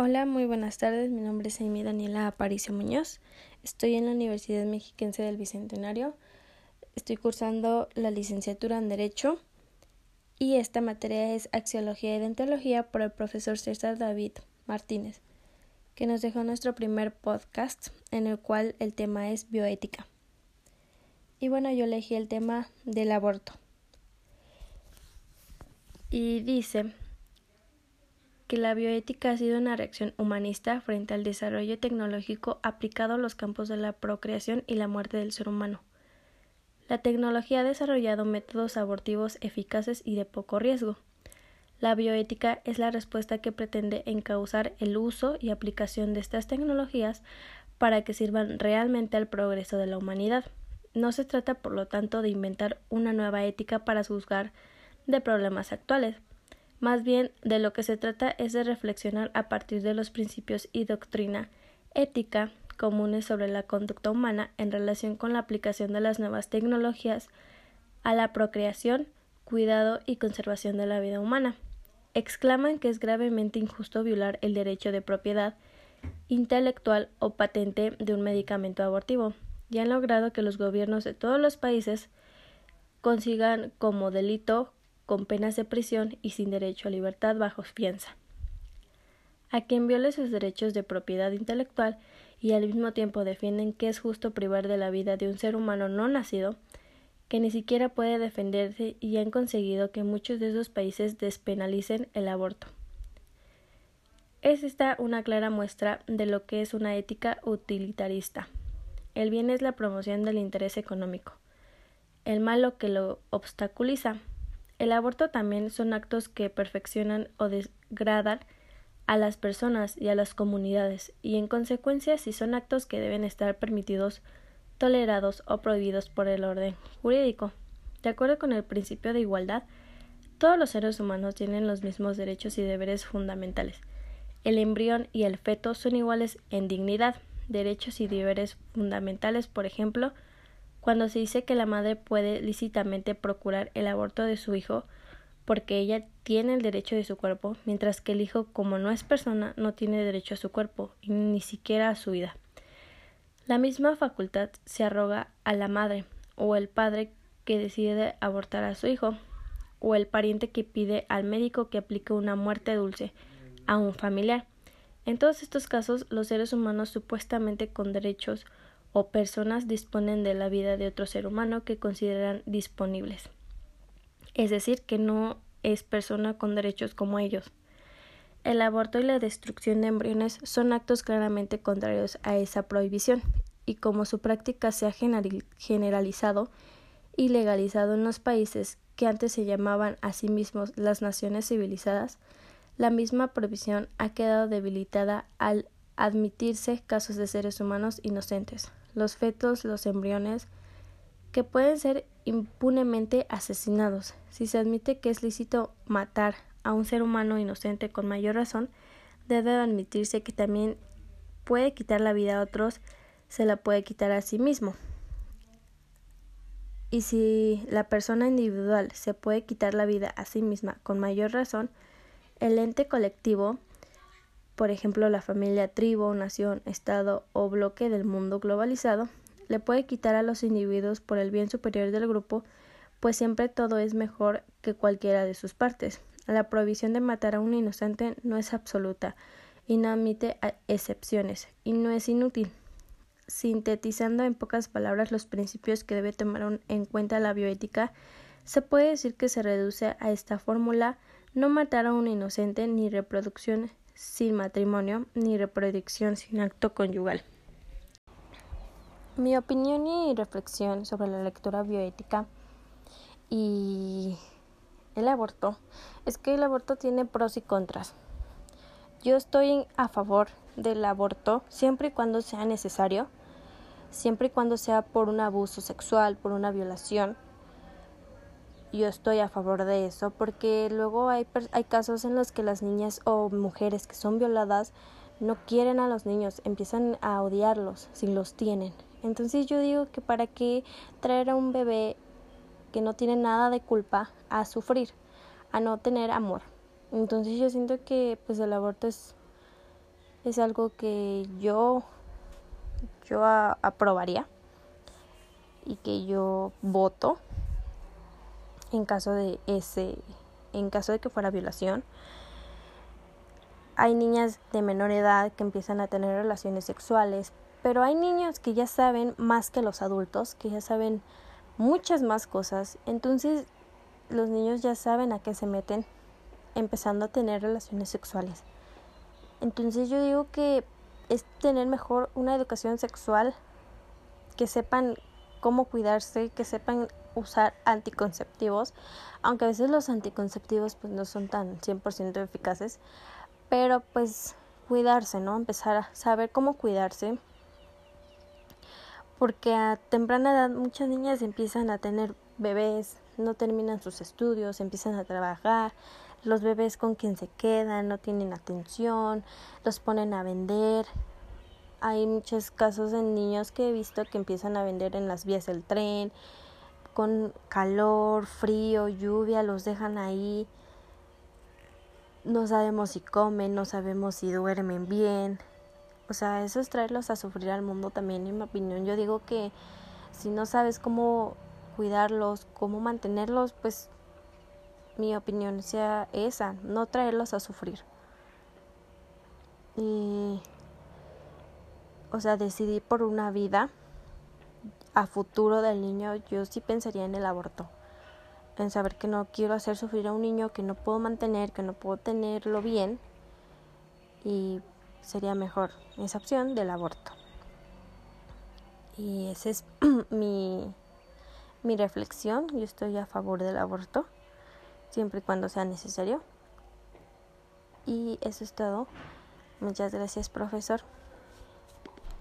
Hola, muy buenas tardes. Mi nombre es Amy Daniela Aparicio Muñoz. Estoy en la Universidad Mexiquense del Bicentenario. Estoy cursando la licenciatura en Derecho y esta materia es Axiología y Dentología por el profesor César David Martínez, que nos dejó nuestro primer podcast en el cual el tema es bioética. Y bueno, yo elegí el tema del aborto. Y dice que la bioética ha sido una reacción humanista frente al desarrollo tecnológico aplicado a los campos de la procreación y la muerte del ser humano. La tecnología ha desarrollado métodos abortivos eficaces y de poco riesgo. La bioética es la respuesta que pretende encauzar el uso y aplicación de estas tecnologías para que sirvan realmente al progreso de la humanidad. No se trata, por lo tanto, de inventar una nueva ética para juzgar de problemas actuales, más bien, de lo que se trata es de reflexionar a partir de los principios y doctrina ética comunes sobre la conducta humana en relación con la aplicación de las nuevas tecnologías a la procreación, cuidado y conservación de la vida humana. Exclaman que es gravemente injusto violar el derecho de propiedad intelectual o patente de un medicamento abortivo y han logrado que los gobiernos de todos los países consigan como delito con penas de prisión y sin derecho a libertad bajo fianza. A quien viole sus derechos de propiedad intelectual y al mismo tiempo defienden que es justo privar de la vida de un ser humano no nacido, que ni siquiera puede defenderse y han conseguido que muchos de esos países despenalicen el aborto. Es esta una clara muestra de lo que es una ética utilitarista. El bien es la promoción del interés económico, el malo que lo obstaculiza el aborto también son actos que perfeccionan o degradan a las personas y a las comunidades, y en consecuencia si son actos que deben estar permitidos, tolerados o prohibidos por el orden jurídico. De acuerdo con el principio de igualdad, todos los seres humanos tienen los mismos derechos y deberes fundamentales. El embrión y el feto son iguales en dignidad, derechos y deberes fundamentales, por ejemplo, cuando se dice que la madre puede lícitamente procurar el aborto de su hijo porque ella tiene el derecho de su cuerpo, mientras que el hijo, como no es persona, no tiene derecho a su cuerpo ni siquiera a su vida. La misma facultad se arroga a la madre o el padre que decide abortar a su hijo, o el pariente que pide al médico que aplique una muerte dulce a un familiar. En todos estos casos, los seres humanos supuestamente con derechos o personas disponen de la vida de otro ser humano que consideran disponibles. Es decir, que no es persona con derechos como ellos. El aborto y la destrucción de embriones son actos claramente contrarios a esa prohibición, y como su práctica se ha generalizado y legalizado en los países que antes se llamaban a sí mismos las naciones civilizadas, la misma prohibición ha quedado debilitada al admitirse casos de seres humanos inocentes, los fetos, los embriones, que pueden ser impunemente asesinados. Si se admite que es lícito matar a un ser humano inocente con mayor razón, debe admitirse que también puede quitar la vida a otros, se la puede quitar a sí mismo. Y si la persona individual se puede quitar la vida a sí misma con mayor razón, el ente colectivo por ejemplo la familia, tribu, nación, estado o bloque del mundo globalizado, le puede quitar a los individuos por el bien superior del grupo, pues siempre todo es mejor que cualquiera de sus partes. La prohibición de matar a un inocente no es absoluta y no admite excepciones, y no es inútil. Sintetizando en pocas palabras los principios que debe tomar en cuenta la bioética, se puede decir que se reduce a esta fórmula no matar a un inocente ni reproducción sin matrimonio ni reproducción sin acto conyugal. Mi opinión y reflexión sobre la lectura bioética y el aborto es que el aborto tiene pros y contras. Yo estoy a favor del aborto siempre y cuando sea necesario, siempre y cuando sea por un abuso sexual, por una violación, yo estoy a favor de eso porque luego hay, hay casos en los que las niñas o mujeres que son violadas no quieren a los niños, empiezan a odiarlos si los tienen. Entonces yo digo que para qué traer a un bebé que no tiene nada de culpa a sufrir, a no tener amor. Entonces yo siento que pues el aborto es es algo que yo yo aprobaría y que yo voto en caso de ese en caso de que fuera violación. Hay niñas de menor edad que empiezan a tener relaciones sexuales pero hay niños que ya saben más que los adultos que ya saben muchas más cosas. Entonces los niños ya saben a qué se meten empezando a tener relaciones sexuales. Entonces yo digo que es tener mejor una educación sexual, que sepan cómo cuidarse, que sepan usar anticonceptivos, aunque a veces los anticonceptivos pues no son tan 100% eficaces, pero pues cuidarse, ¿no? Empezar a saber cómo cuidarse. Porque a temprana edad muchas niñas empiezan a tener bebés, no terminan sus estudios, empiezan a trabajar, los bebés con quien se quedan no tienen atención, los ponen a vender. Hay muchos casos de niños que he visto que empiezan a vender en las vías del tren, con calor, frío, lluvia, los dejan ahí. No sabemos si comen, no sabemos si duermen bien. O sea, eso es traerlos a sufrir al mundo también, en mi opinión. Yo digo que si no sabes cómo cuidarlos, cómo mantenerlos, pues mi opinión sea esa, no traerlos a sufrir. Y, o sea, decidí por una vida a futuro del niño, yo sí pensaría en el aborto. En saber que no quiero hacer sufrir a un niño que no puedo mantener, que no puedo tenerlo bien. Y sería mejor esa opción del aborto. Y esa es mi, mi reflexión. Yo estoy a favor del aborto siempre y cuando sea necesario. Y eso es todo. Muchas gracias, profesor.